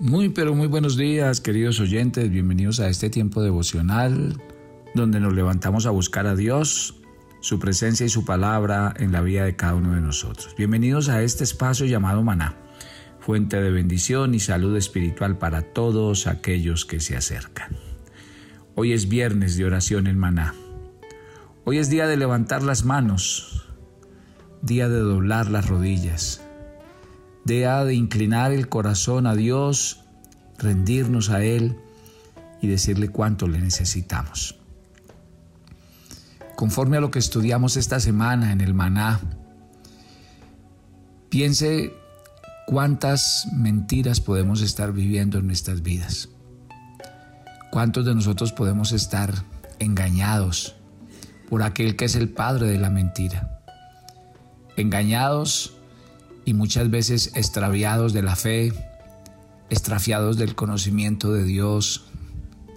Muy pero muy buenos días queridos oyentes, bienvenidos a este tiempo devocional donde nos levantamos a buscar a Dios, su presencia y su palabra en la vida de cada uno de nosotros. Bienvenidos a este espacio llamado Maná, fuente de bendición y salud espiritual para todos aquellos que se acercan. Hoy es viernes de oración en Maná. Hoy es día de levantar las manos, día de doblar las rodillas de inclinar el corazón a Dios, rendirnos a Él y decirle cuánto le necesitamos. Conforme a lo que estudiamos esta semana en el maná, piense cuántas mentiras podemos estar viviendo en nuestras vidas. ¿Cuántos de nosotros podemos estar engañados por aquel que es el padre de la mentira? Engañados y muchas veces extraviados de la fe, extrafiados del conocimiento de Dios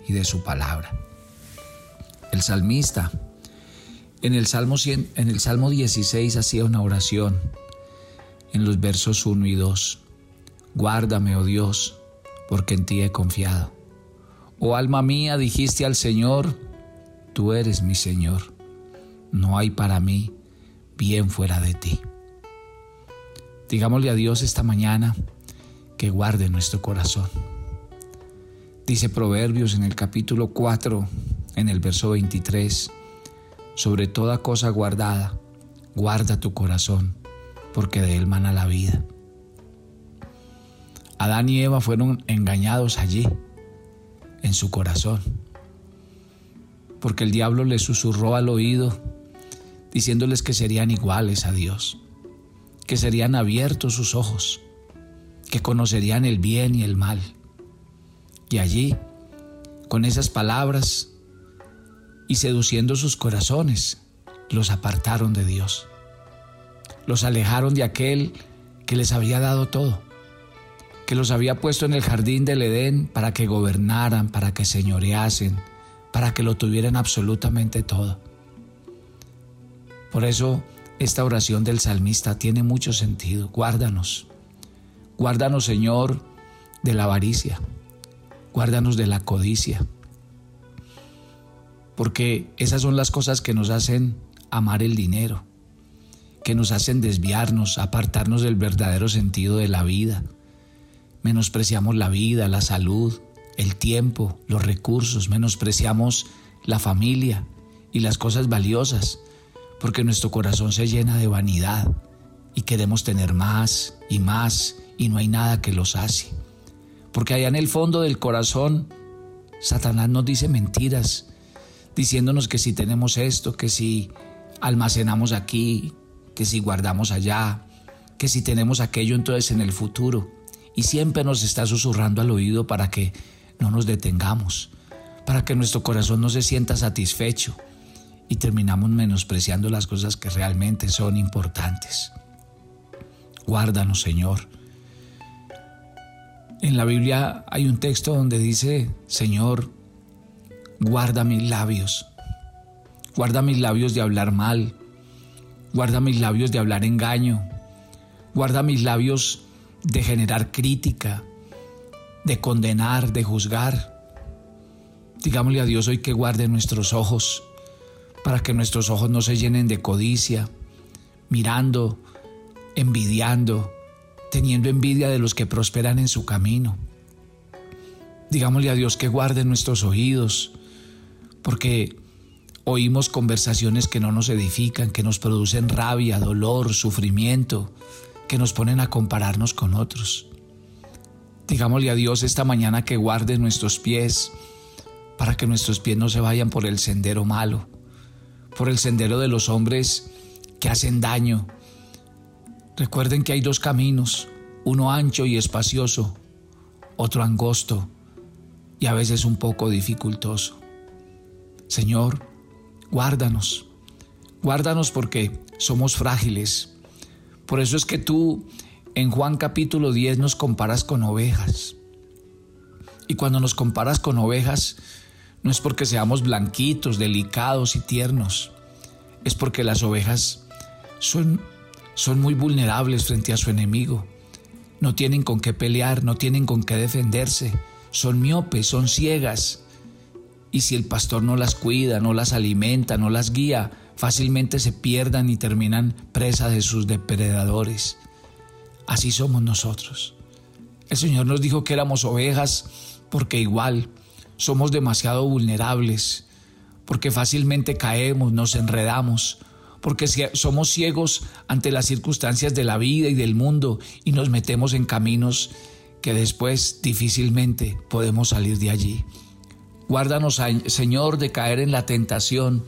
y de su palabra. El salmista en el Salmo, en el Salmo 16 hacía una oración en los versos 1 y 2. Guárdame, oh Dios, porque en ti he confiado. Oh alma mía, dijiste al Señor, tú eres mi Señor. No hay para mí bien fuera de ti. Digámosle a Dios esta mañana que guarde nuestro corazón. Dice Proverbios en el capítulo 4, en el verso 23, sobre toda cosa guardada, guarda tu corazón, porque de él mana la vida. Adán y Eva fueron engañados allí, en su corazón, porque el diablo les susurró al oído, diciéndoles que serían iguales a Dios que serían abiertos sus ojos, que conocerían el bien y el mal. Y allí, con esas palabras y seduciendo sus corazones, los apartaron de Dios. Los alejaron de aquel que les había dado todo, que los había puesto en el jardín del Edén para que gobernaran, para que señoreasen, para que lo tuvieran absolutamente todo. Por eso esta oración del salmista tiene mucho sentido. Guárdanos. Guárdanos, Señor, de la avaricia. Guárdanos de la codicia. Porque esas son las cosas que nos hacen amar el dinero, que nos hacen desviarnos, apartarnos del verdadero sentido de la vida. Menospreciamos la vida, la salud, el tiempo, los recursos, menospreciamos la familia y las cosas valiosas porque nuestro corazón se llena de vanidad y queremos tener más y más y no hay nada que los hace. Porque allá en el fondo del corazón, Satanás nos dice mentiras, diciéndonos que si tenemos esto, que si almacenamos aquí, que si guardamos allá, que si tenemos aquello entonces en el futuro. Y siempre nos está susurrando al oído para que no nos detengamos, para que nuestro corazón no se sienta satisfecho, y terminamos menospreciando las cosas que realmente son importantes. Guárdanos, Señor. En la Biblia hay un texto donde dice, Señor, guarda mis labios. Guarda mis labios de hablar mal. Guarda mis labios de hablar engaño. Guarda mis labios de generar crítica, de condenar, de juzgar. Digámosle a Dios hoy que guarde nuestros ojos para que nuestros ojos no se llenen de codicia, mirando, envidiando, teniendo envidia de los que prosperan en su camino. Digámosle a Dios que guarde nuestros oídos, porque oímos conversaciones que no nos edifican, que nos producen rabia, dolor, sufrimiento, que nos ponen a compararnos con otros. Digámosle a Dios esta mañana que guarde nuestros pies, para que nuestros pies no se vayan por el sendero malo por el sendero de los hombres que hacen daño. Recuerden que hay dos caminos, uno ancho y espacioso, otro angosto y a veces un poco dificultoso. Señor, guárdanos, guárdanos porque somos frágiles. Por eso es que tú en Juan capítulo 10 nos comparas con ovejas. Y cuando nos comparas con ovejas, no es porque seamos blanquitos, delicados y tiernos, es porque las ovejas son, son muy vulnerables frente a su enemigo. no tienen con qué pelear, no tienen con qué defenderse, son miopes, son ciegas. Y si el pastor no las cuida, no las alimenta, no las guía, fácilmente se pierdan y terminan presa de sus depredadores. Así somos nosotros. El Señor nos dijo que éramos ovejas porque igual somos demasiado vulnerables, porque fácilmente caemos, nos enredamos, porque somos ciegos ante las circunstancias de la vida y del mundo y nos metemos en caminos que después difícilmente podemos salir de allí. Guárdanos, Señor, de caer en la tentación.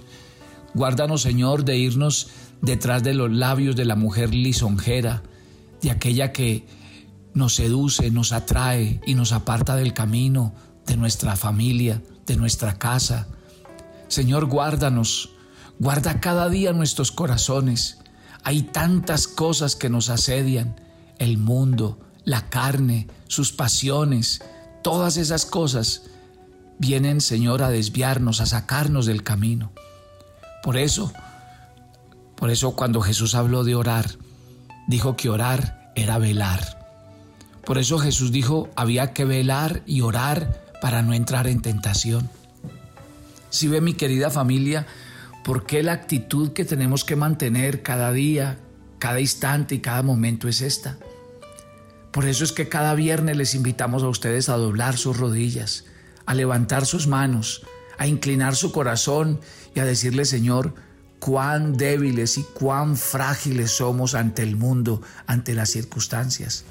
Guárdanos, Señor, de irnos detrás de los labios de la mujer lisonjera, de aquella que nos seduce, nos atrae y nos aparta del camino, de nuestra familia, de nuestra casa. Señor, guárdanos, guarda cada día nuestros corazones. Hay tantas cosas que nos asedian, el mundo, la carne, sus pasiones, todas esas cosas vienen, Señor, a desviarnos, a sacarnos del camino. Por eso, por eso cuando Jesús habló de orar, dijo que orar era velar. Por eso Jesús dijo, había que velar y orar para no entrar en tentación. Si ve mi querida familia, ¿por qué la actitud que tenemos que mantener cada día, cada instante y cada momento es esta? Por eso es que cada viernes les invitamos a ustedes a doblar sus rodillas, a levantar sus manos, a inclinar su corazón y a decirle, Señor, cuán débiles y cuán frágiles somos ante el mundo, ante las circunstancias.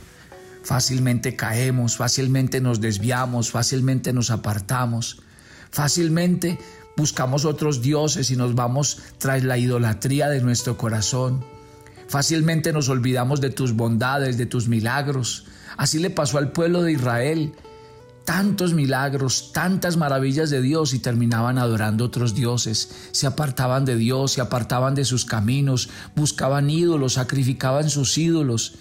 Fácilmente caemos, fácilmente nos desviamos, fácilmente nos apartamos, fácilmente buscamos otros dioses y nos vamos tras la idolatría de nuestro corazón. Fácilmente nos olvidamos de tus bondades, de tus milagros. Así le pasó al pueblo de Israel. Tantos milagros, tantas maravillas de Dios y terminaban adorando otros dioses. Se apartaban de Dios, se apartaban de sus caminos, buscaban ídolos, sacrificaban sus ídolos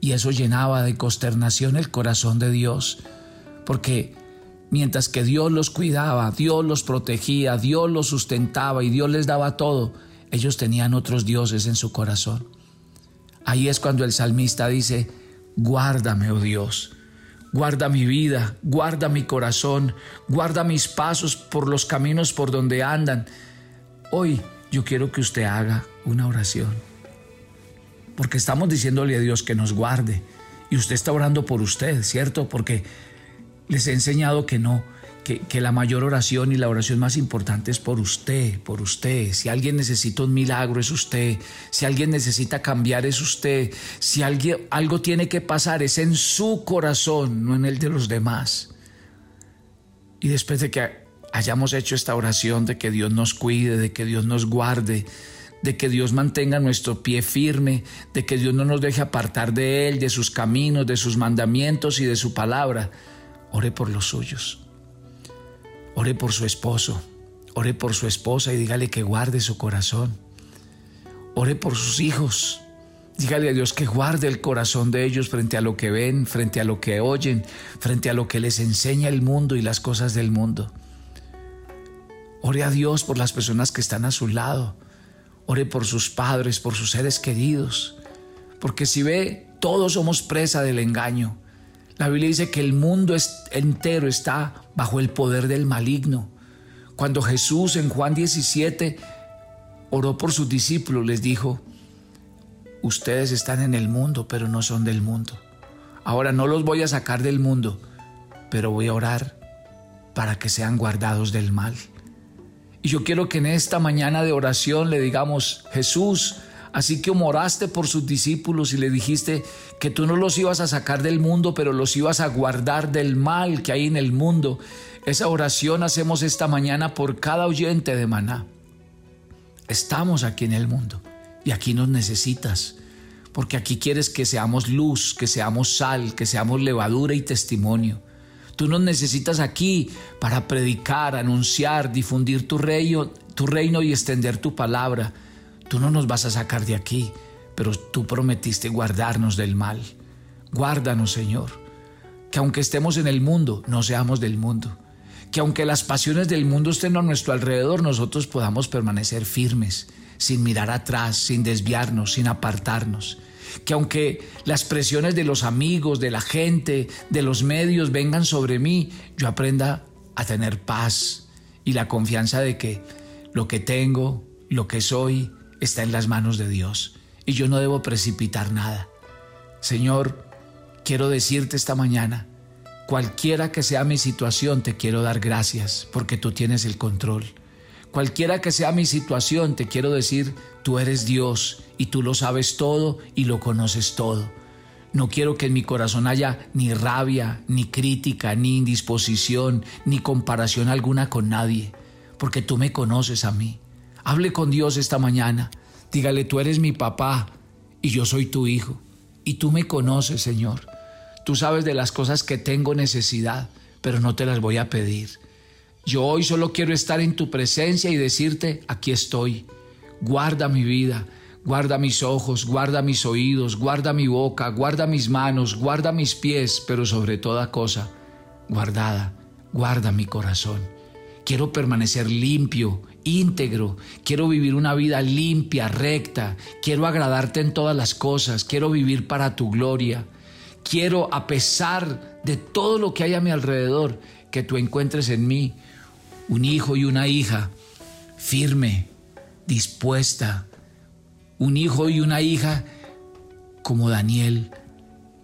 y eso llenaba de consternación el corazón de Dios, porque mientras que Dios los cuidaba, Dios los protegía, Dios los sustentaba y Dios les daba todo, ellos tenían otros dioses en su corazón. Ahí es cuando el salmista dice, guárdame, oh Dios, guarda mi vida, guarda mi corazón, guarda mis pasos por los caminos por donde andan. Hoy yo quiero que usted haga una oración porque estamos diciéndole a Dios que nos guarde. Y usted está orando por usted, ¿cierto? Porque les he enseñado que no, que, que, la mayor oración y la oración más importante es por usted, por usted. Si alguien necesita un milagro es usted. Si alguien necesita cambiar es usted. Si alguien, algo tiene que pasar es en su corazón, no en el de los demás. Y después de que hayamos hecho esta oración de que Dios nos cuide, de que Dios nos guarde, de que Dios mantenga nuestro pie firme, de que Dios no nos deje apartar de Él, de sus caminos, de sus mandamientos y de su palabra. Ore por los suyos. Ore por su esposo. Ore por su esposa y dígale que guarde su corazón. Ore por sus hijos. Dígale a Dios que guarde el corazón de ellos frente a lo que ven, frente a lo que oyen, frente a lo que les enseña el mundo y las cosas del mundo. Ore a Dios por las personas que están a su lado Ore por sus padres, por sus seres queridos. Porque si ve, todos somos presa del engaño. La Biblia dice que el mundo entero está bajo el poder del maligno. Cuando Jesús en Juan 17 oró por sus discípulos, les dijo, ustedes están en el mundo, pero no son del mundo. Ahora no los voy a sacar del mundo, pero voy a orar para que sean guardados del mal. Y yo quiero que en esta mañana de oración le digamos, Jesús, así que oraste por sus discípulos y le dijiste que tú no los ibas a sacar del mundo, pero los ibas a guardar del mal que hay en el mundo. Esa oración hacemos esta mañana por cada oyente de maná. Estamos aquí en el mundo y aquí nos necesitas, porque aquí quieres que seamos luz, que seamos sal, que seamos levadura y testimonio. Tú nos necesitas aquí para predicar, anunciar, difundir tu reino, tu reino y extender tu palabra. Tú no nos vas a sacar de aquí, pero tú prometiste guardarnos del mal. Guárdanos, Señor. Que aunque estemos en el mundo, no seamos del mundo. Que aunque las pasiones del mundo estén a nuestro alrededor, nosotros podamos permanecer firmes, sin mirar atrás, sin desviarnos, sin apartarnos Que aunque las presiones de los amigos, de la gente, de los medios vengan sobre mí, yo aprenda a tener paz y la confianza de que lo que tengo, lo que soy, está en las manos de Dios y yo no debo precipitar nada. Señor, quiero decirte esta mañana, cualquiera que sea mi situación, te quiero dar gracias porque tú tienes el control. Cualquiera que sea mi situación, te quiero decir, tú eres Dios y tú lo sabes todo y lo conoces todo. No quiero que en mi corazón haya ni rabia, ni crítica, ni indisposición, ni comparación alguna con nadie, porque tú me conoces a mí. Hable con Dios esta mañana. Dígale, tú eres mi papá y yo soy tu hijo. Y tú me conoces, Señor. Tú sabes de las cosas que tengo necesidad, pero no te las voy a pedir. Yo hoy solo quiero estar en tu presencia y decirte, aquí estoy. Guarda mi vida, guarda mis ojos, guarda mis oídos, guarda mi boca, guarda mis manos, guarda mis pies, pero sobre toda cosa, guardada, guarda mi corazón. Quiero permanecer limpio, íntegro, quiero vivir una vida limpia, recta, quiero agradarte en todas las cosas, quiero vivir para tu gloria. Quiero, a pesar de todo lo que hay a mi alrededor, que tú encuentres en mí un hijo y una hija firme, dispuesta, un hijo y una hija como Daniel,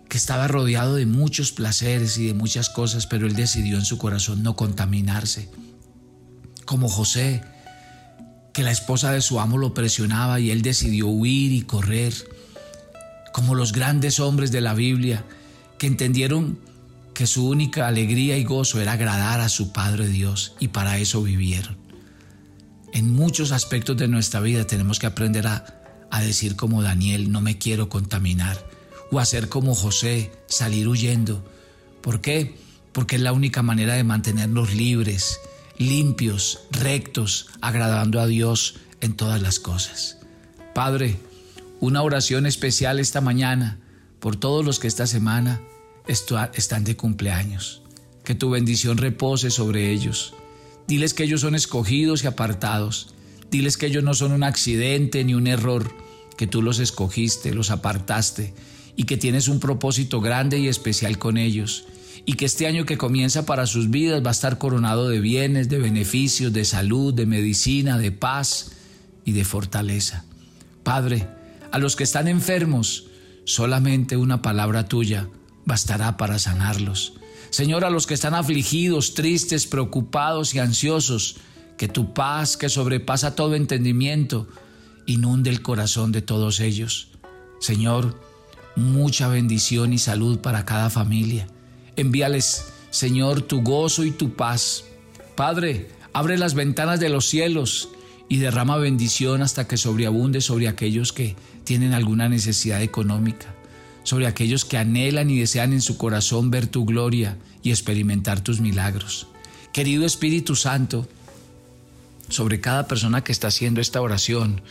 que estaba rodeado de muchos placeres y de muchas cosas, pero él decidió en su corazón no contaminarse. Como José, que la esposa de su amo lo presionaba y él decidió huir y correr. Como los grandes hombres de la Biblia, que entendieron que su única alegría y gozo era agradar a su Padre Dios y para eso vivieron. En muchos aspectos de nuestra vida tenemos que aprender a, a decir como Daniel, no me quiero contaminar, o hacer como José, salir huyendo. ¿Por qué? Porque es la única manera de mantenernos libres, limpios, rectos, agradando a Dios en todas las cosas. Padre, una oración especial esta mañana por todos los que esta semana están de cumpleaños. Que tu bendición repose sobre ellos. Diles que ellos son escogidos y apartados. Diles que ellos no son un accidente ni un error, que tú los escogiste, los apartaste y que tienes un propósito grande y especial con ellos. Y que este año que comienza para sus vidas va a estar coronado de bienes, de beneficios, de salud, de medicina, de paz y de fortaleza. Padre, a los que están enfermos, solamente una palabra tuya bastará para sanarlos. Señor, a los que están afligidos, tristes, preocupados y ansiosos, que tu paz, que sobrepasa todo entendimiento, inunde el corazón de todos ellos. Señor, mucha bendición y salud para cada familia. Envíales, Señor, tu gozo y tu paz. Padre, abre las ventanas de los cielos y derrama bendición hasta que sobreabunde sobre aquellos que tienen alguna necesidad económica sobre aquellos que anhelan y desean en su corazón ver tu gloria y experimentar tus milagros. Querido Espíritu Santo, sobre cada persona que está haciendo esta oración,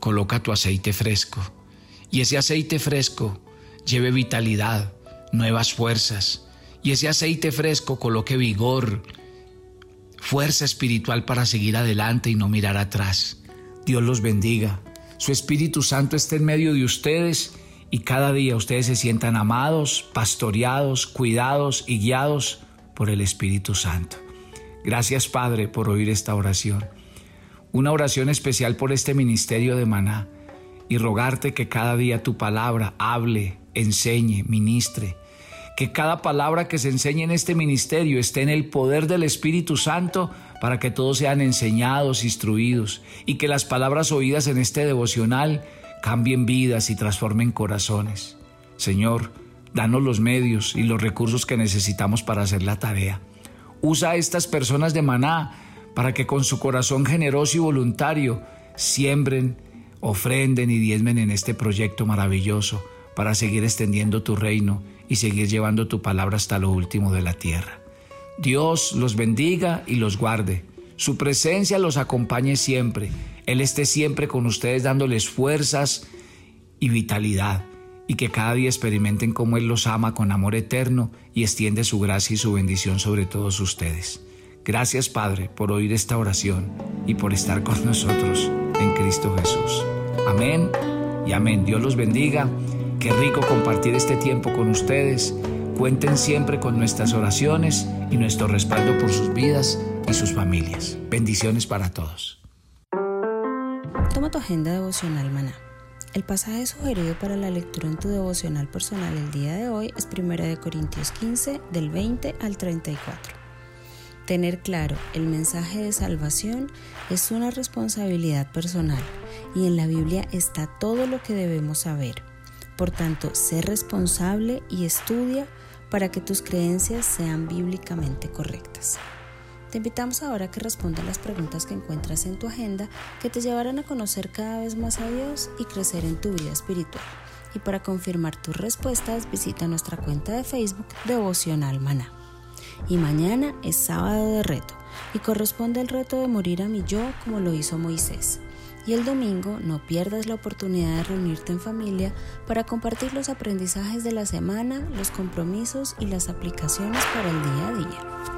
coloca tu aceite fresco. Y ese aceite fresco lleve vitalidad, nuevas fuerzas. Y ese aceite fresco coloque vigor, fuerza espiritual para seguir adelante y no mirar atrás. Dios los bendiga. Su Espíritu Santo esté en medio de ustedes y cada día ustedes se sientan amados, pastoreados, cuidados y guiados por el Espíritu Santo. Gracias Padre por oír esta oración. Una oración especial por este ministerio de maná y rogarte que cada día tu palabra hable, enseñe, ministre. Que cada palabra que se enseñe en este ministerio esté en el poder del Espíritu Santo para que todos sean enseñados, instruidos y que las palabras oídas en este devocional cambien vidas y transformen corazones. Señor, danos los medios y los recursos que necesitamos para hacer la tarea. Usa a estas personas de maná para que con su corazón generoso y voluntario siembren, ofrenden y diezmen en este proyecto maravilloso para seguir extendiendo tu reino y seguir llevando tu palabra hasta lo último de la tierra. Dios los bendiga y los guarde. Su presencia los acompañe siempre él esté siempre con ustedes dándoles fuerzas y vitalidad y que cada día experimenten cómo Él los ama con amor eterno y extiende su gracia y su bendición sobre todos ustedes. Gracias Padre por oír esta oración y por estar con nosotros en Cristo Jesús. Amén y amén. Dios los bendiga Qué rico compartir este tiempo con ustedes. Cuenten siempre con nuestras oraciones y nuestro respaldo por sus vidas y sus familias. Bendiciones para todos. Toma tu agenda devocional, maná. El pasaje sugerido para la lectura en tu devocional personal el día de hoy es 1 Corintios 15, del 20 al 34. Tener claro el mensaje de salvación es una responsabilidad personal y en la Biblia está todo lo que debemos saber. Por tanto, sé responsable y estudia para que tus creencias sean bíblicamente correctas. Te invitamos ahora a que respondas las preguntas que encuentras en tu agenda que te llevarán a conocer cada vez más a Dios y crecer en tu vida espiritual. Y para confirmar tus respuestas, visita nuestra cuenta de Facebook Devocional Maná. Y mañana es sábado de reto y corresponde el reto de morir a mi yo como lo hizo Moisés. Y el domingo no pierdas la oportunidad de reunirte en familia para compartir los aprendizajes de la semana, los compromisos y las aplicaciones para el día a día.